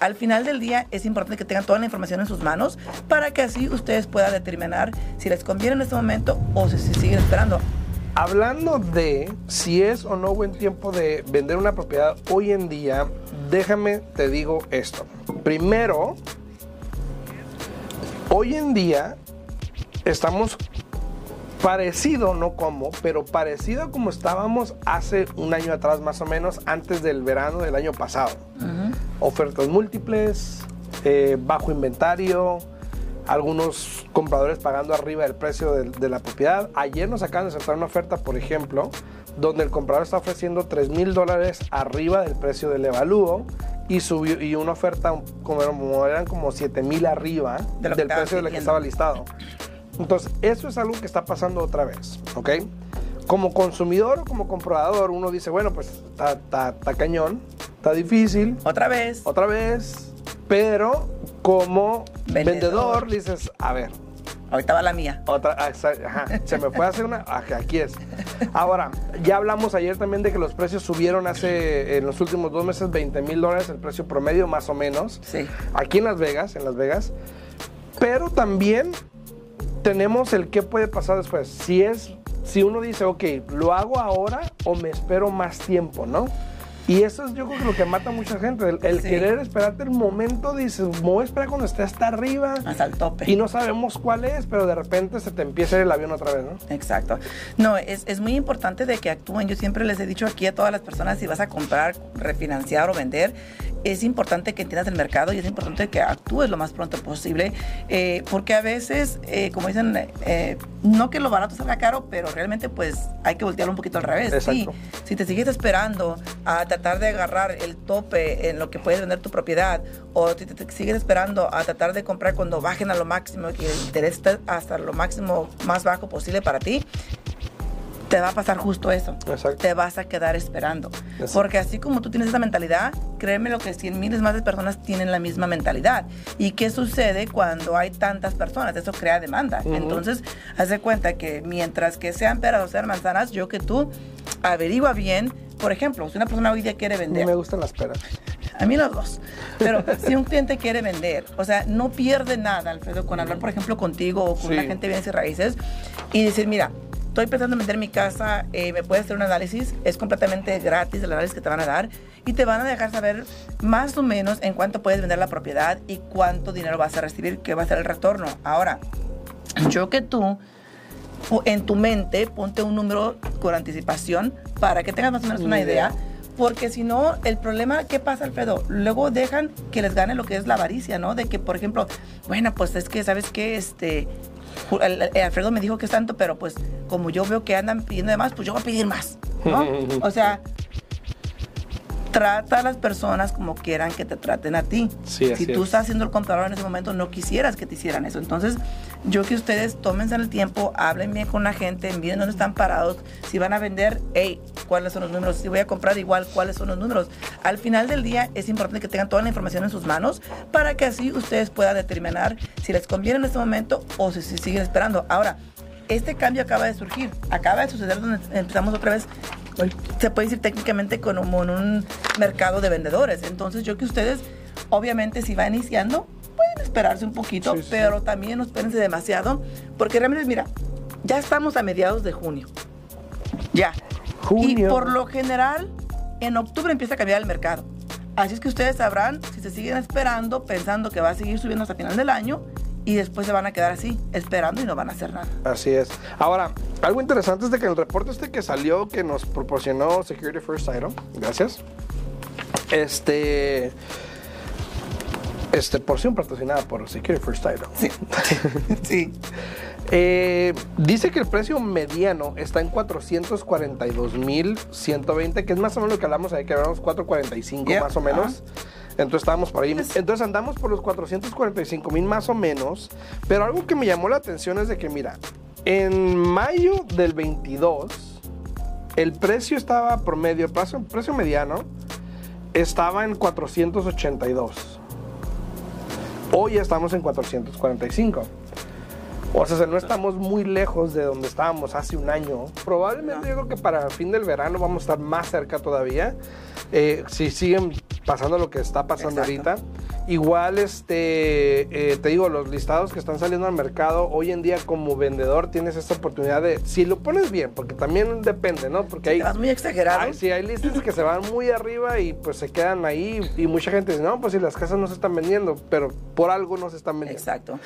Al final del día es importante que tengan toda la información en sus manos para que así ustedes puedan determinar si les conviene en este momento o si, si siguen esperando. Hablando de si es o no buen tiempo de vender una propiedad hoy en día, déjame te digo esto. Primero, hoy en día estamos parecido, no como, pero parecido como estábamos hace un año atrás más o menos, antes del verano del año pasado. Ofertas múltiples, eh, bajo inventario, algunos compradores pagando arriba del precio de, de la propiedad. Ayer nos acaban de soltar una oferta, por ejemplo, donde el comprador está ofreciendo 3 mil dólares arriba del precio del evalúo y subió y una oferta como, eran como 7 mil arriba De del precio de la que estaba listado. Entonces, eso es algo que está pasando otra vez, ¿ok? Como consumidor o como comprador, uno dice, bueno, pues está cañón, está difícil, Otra vez, otra vez, pero como Vendedor. vendedor, dices, a ver, ahorita va la mía. otra, ah, ajá, se me fue a hacer una, ajá, aquí es. Ahora, ya hablamos ayer también de que los precios subieron hace, en los últimos dos meses, 20 mil dólares el precio promedio, más o menos. Sí. Aquí en Las Vegas, en Las Vegas. Pero también tenemos el qué puede pasar después. Si es, si uno dice, ok, lo hago ahora o me espero más tiempo, ¿no? Y eso es yo creo que lo que mata a mucha gente, el, el Sí. querer esperarte el momento, dices, me voy a esperar cuando esté hasta arriba Hasta el tope. y no sabemos cuál es, pero de repente se te empieza el avión otra vez, ¿no? Exacto. No, es, es muy importante de que actúen. Yo siempre les he dicho aquí a todas las personas, si vas a comprar, refinanciar o vender, es importante que entiendas el mercado y es importante que actúes lo más pronto posible, eh, porque a veces, eh, como dicen, eh, no que lo barato salga caro, pero realmente pues hay que voltearlo un poquito al revés. Sí, Exacto. si te sigues esperando a tratar de agarrar el tope en lo que puedes vender tu propiedad o si te, te sigues esperando a tratar de comprar cuando bajen a lo máximo, que el interés esté hasta lo máximo más bajo posible para ti, te va a pasar justo eso. Exacto. Te vas a quedar esperando. Exacto. Porque así como tú tienes esa mentalidad, créeme lo que cien miles más de personas tienen la misma mentalidad. ¿Y qué sucede cuando hay tantas personas? Eso crea demanda. Ujú. Entonces, haz de cuenta que mientras que sean peras o sean manzanas, yo que tú averigua bien. Por ejemplo, si una persona hoy día quiere vender, me gustan las peras. a mí los dos. Pero si un cliente quiere vender, o sea, no pierde nada, Alfredo, con hablar, por ejemplo, contigo o con Sí. una gente de bienes y raíces y decir, mira, estoy pensando en vender mi casa, eh, me puedes hacer un análisis, es completamente gratis el análisis que te van a dar y te van a dejar saber más o menos en cuánto puedes vender la propiedad y cuánto dinero vas a recibir, qué va a ser el retorno. Ahora, yo que tú en tu mente ponte un número con anticipación para que tengas más o menos una idea. Porque si no, el problema, ¿qué pasa, Alfredo? Luego dejan que les gane lo que es la avaricia, ¿no? De que, por ejemplo, bueno, pues es que, ¿sabes qué? Este, Alfredo me dijo que es tanto, pero pues como yo veo que andan pidiendo de más, pues yo voy a pedir más, ¿no? o sea, trata a las personas como quieran que te traten a ti. Sí, si tú es. estás siendo el comprador en ese momento, no quisieras que te hicieran eso. Entonces, yo que ustedes tómense el tiempo, hablen bien con la gente, miren dónde están parados. Si van a vender, hey, ¿cuáles son los números? Si voy a comprar igual, ¿cuáles son los números? Al final del día es importante que tengan toda la información en sus manos para que así ustedes puedan determinar si les conviene en este momento o si, si siguen esperando. Ahora, este cambio acaba de surgir, acaba de suceder donde empezamos otra vez, se puede decir técnicamente como en un mercado de vendedores. Entonces yo que ustedes, obviamente si va iniciando, pueden esperarse un poquito, Sí, sí, pero también no espérense demasiado, porque realmente, mira, ya estamos a mediados de junio. Ya. Y Junio. por lo general, en octubre empieza a cambiar el mercado. Así es que ustedes sabrán si se siguen esperando, pensando que va a seguir subiendo hasta final del año, y después se van a quedar así, esperando y no van a hacer nada. Así es. Ahora, algo interesante es de que el reporte este que salió, que nos proporcionó Security First Title, gracias. Este. Este, porción patrocinada por Security First Title. Sí. sí. Eh, dice que el precio mediano está en 442.120, que es más o menos lo que hablamos ahí, que hablamos 445 Yeah, más o menos. Entonces estábamos por ahí. Entonces andamos por los 445 mil más o menos. Pero algo que me llamó la atención es de que, mira, en mayo del 22, el precio estaba promedio, precio, precio mediano, estaba en 482. Hoy estamos en 445. O sea, no estamos muy lejos de donde estábamos hace un año. Probablemente yo creo que para el fin del verano vamos a estar más cerca todavía. Eh, si siguen pasando lo que está pasando Exacto. ahorita. Igual, este, eh, te digo, los listados que están saliendo al mercado, hoy en día como vendedor tienes esta oportunidad de, si lo pones bien, porque también depende, ¿no? Porque hay... Muy exagerado. Sí, hay listas que se van muy arriba y pues se quedan ahí y mucha gente dice, no, pues si las casas no se están vendiendo, pero por algo no se están vendiendo. Exacto.